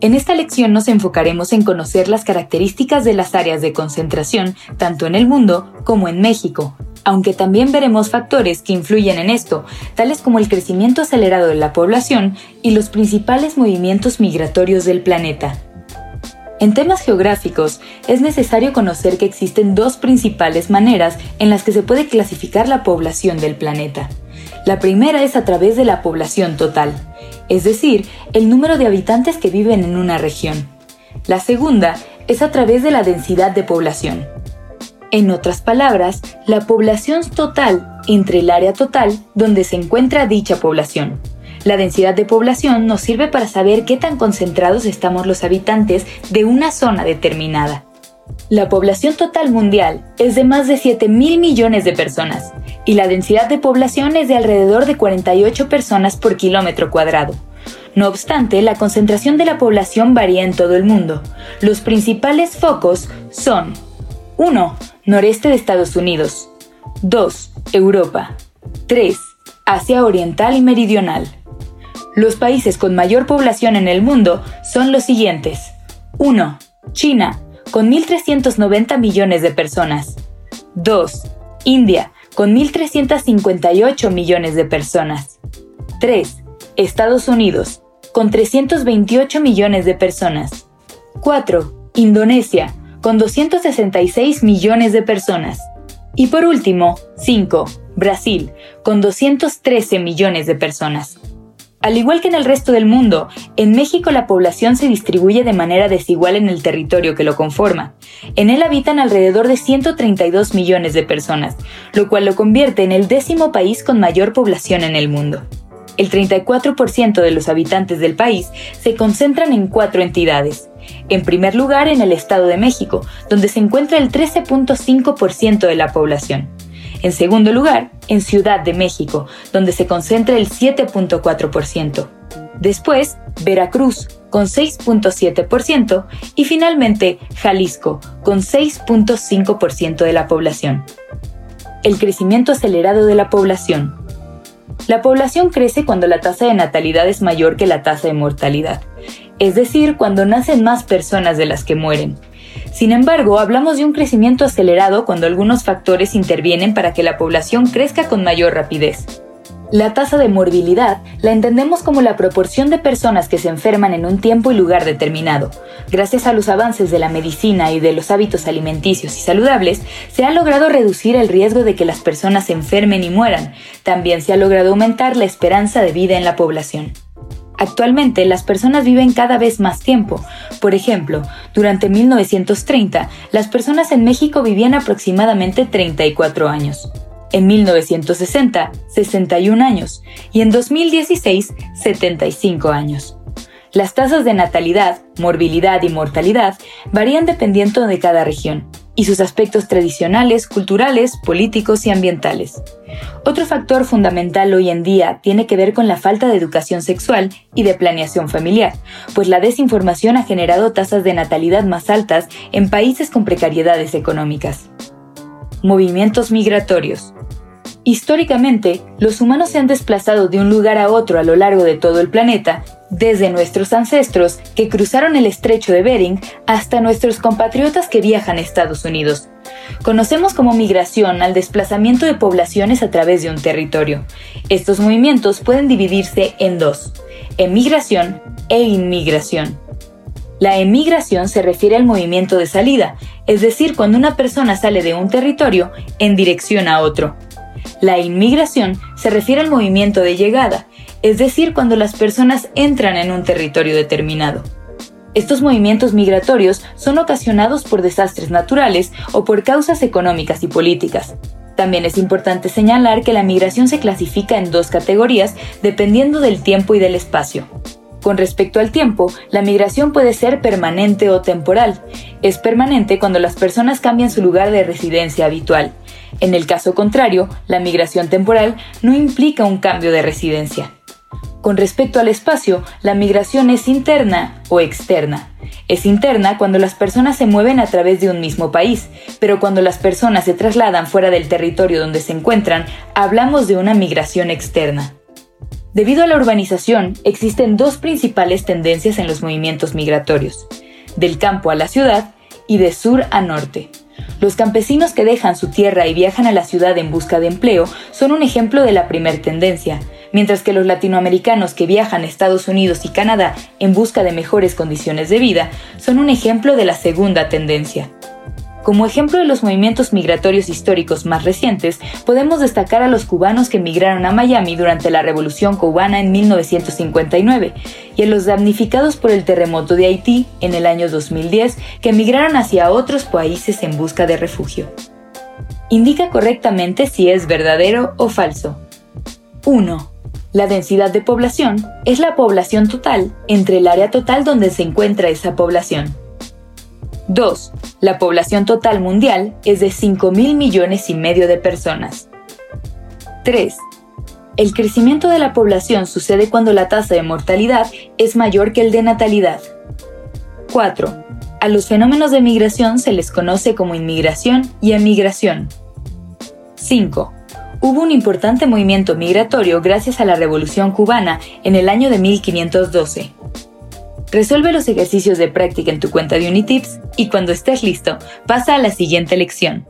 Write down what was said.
En esta lección nos enfocaremos en conocer las características de las áreas de concentración, tanto en el mundo como en México, aunque también veremos factores que influyen en esto, tales como el crecimiento acelerado de la población y los principales movimientos migratorios del planeta. En temas geográficos, es necesario conocer que existen dos principales maneras en las que se puede clasificar la población del planeta. La primera es a través de la población total, es decir, el número de habitantes que viven en una región. La segunda es a través de la densidad de población. En otras palabras, la población total entre el área total donde se encuentra dicha población. La densidad de población nos sirve para saber qué tan concentrados estamos los habitantes de una zona determinada. La población total mundial es de más de 7 mil millones de personas y la densidad de población es de alrededor de 48 personas por kilómetro cuadrado. No obstante, la concentración de la población varía en todo el mundo. Los principales focos son 1. Noreste de Estados Unidos 2. Europa 3. Asia Oriental y Meridional. Los países con mayor población en el mundo son los siguientes. 1. China, con 1.390 millones de personas. 2. India, con 1.358 millones de personas. 3. Estados Unidos, con 328 millones de personas. 4. Indonesia, con 266 millones de personas. Y por último, 5. Brasil, con 213 millones de personas. Al igual que en el resto del mundo, en México la población se distribuye de manera desigual en el territorio que lo conforma. En él habitan alrededor de 132 millones de personas, lo cual lo convierte en el décimo país con mayor población en el mundo. El 34% de los habitantes del país se concentran en cuatro entidades. En primer lugar, en el Estado de México, donde se encuentra el 13.5% de la población. En segundo lugar, en Ciudad de México, donde se concentra el 7.4%. Después, Veracruz, con 6.7%, y finalmente Jalisco, con 6.5% de la población. El crecimiento acelerado de la población. La población crece cuando la tasa de natalidad es mayor que la tasa de mortalidad, es decir, cuando nacen más personas de las que mueren. Sin embargo, hablamos de un crecimiento acelerado cuando algunos factores intervienen para que la población crezca con mayor rapidez. La tasa de morbilidad la entendemos como la proporción de personas que se enferman en un tiempo y lugar determinado. Gracias a los avances de la medicina y de los hábitos alimenticios y saludables, se ha logrado reducir el riesgo de que las personas se enfermen y mueran. También se ha logrado aumentar la esperanza de vida en la población. Actualmente las personas viven cada vez más tiempo. Por ejemplo, durante 1930, las personas en México vivían aproximadamente 34 años. En 1960, 61 años. Y en 2016, 75 años. Las tasas de natalidad, morbilidad y mortalidad varían dependiendo de cada región y sus aspectos tradicionales, culturales, políticos y ambientales. Otro factor fundamental hoy en día tiene que ver con la falta de educación sexual y de planeación familiar, pues la desinformación ha generado tasas de natalidad más altas en países con precariedades económicas. Movimientos migratorios. Históricamente, los humanos se han desplazado de un lugar a otro a lo largo de todo el planeta desde nuestros ancestros que cruzaron el estrecho de Bering hasta nuestros compatriotas que viajan a Estados Unidos. Conocemos como migración al desplazamiento de poblaciones a través de un territorio. Estos movimientos pueden dividirse en dos, emigración e inmigración. La emigración se refiere al movimiento de salida, es decir, cuando una persona sale de un territorio en dirección a otro. La inmigración se refiere al movimiento de llegada, es decir, cuando las personas entran en un territorio determinado. Estos movimientos migratorios son ocasionados por desastres naturales o por causas económicas y políticas. También es importante señalar que la migración se clasifica en dos categorías dependiendo del tiempo y del espacio. Con respecto al tiempo, la migración puede ser permanente o temporal. Es permanente cuando las personas cambian su lugar de residencia habitual. En el caso contrario, la migración temporal no implica un cambio de residencia. Con respecto al espacio, la migración es interna o externa. Es interna cuando las personas se mueven a través de un mismo país, pero cuando las personas se trasladan fuera del territorio donde se encuentran, hablamos de una migración externa. Debido a la urbanización, existen dos principales tendencias en los movimientos migratorios, del campo a la ciudad y de sur a norte. Los campesinos que dejan su tierra y viajan a la ciudad en busca de empleo son un ejemplo de la primer tendencia, mientras que los latinoamericanos que viajan a Estados Unidos y Canadá en busca de mejores condiciones de vida son un ejemplo de la segunda tendencia. Como ejemplo de los movimientos migratorios históricos más recientes, podemos destacar a los cubanos que emigraron a Miami durante la Revolución cubana en 1959 y a los damnificados por el terremoto de Haití en el año 2010 que emigraron hacia otros países en busca de refugio. Indica correctamente si es verdadero o falso. 1. La densidad de población es la población total entre el área total donde se encuentra esa población. 2. La población total mundial es de 5 mil millones y medio de personas. 3. El crecimiento de la población sucede cuando la tasa de mortalidad es mayor que el de natalidad. 4. A los fenómenos de migración se les conoce como inmigración y emigración. 5. Hubo un importante movimiento migratorio gracias a la Revolución cubana en el año de 1512. Resuelve los ejercicios de práctica en tu cuenta de Unitips y cuando estés listo, pasa a la siguiente lección.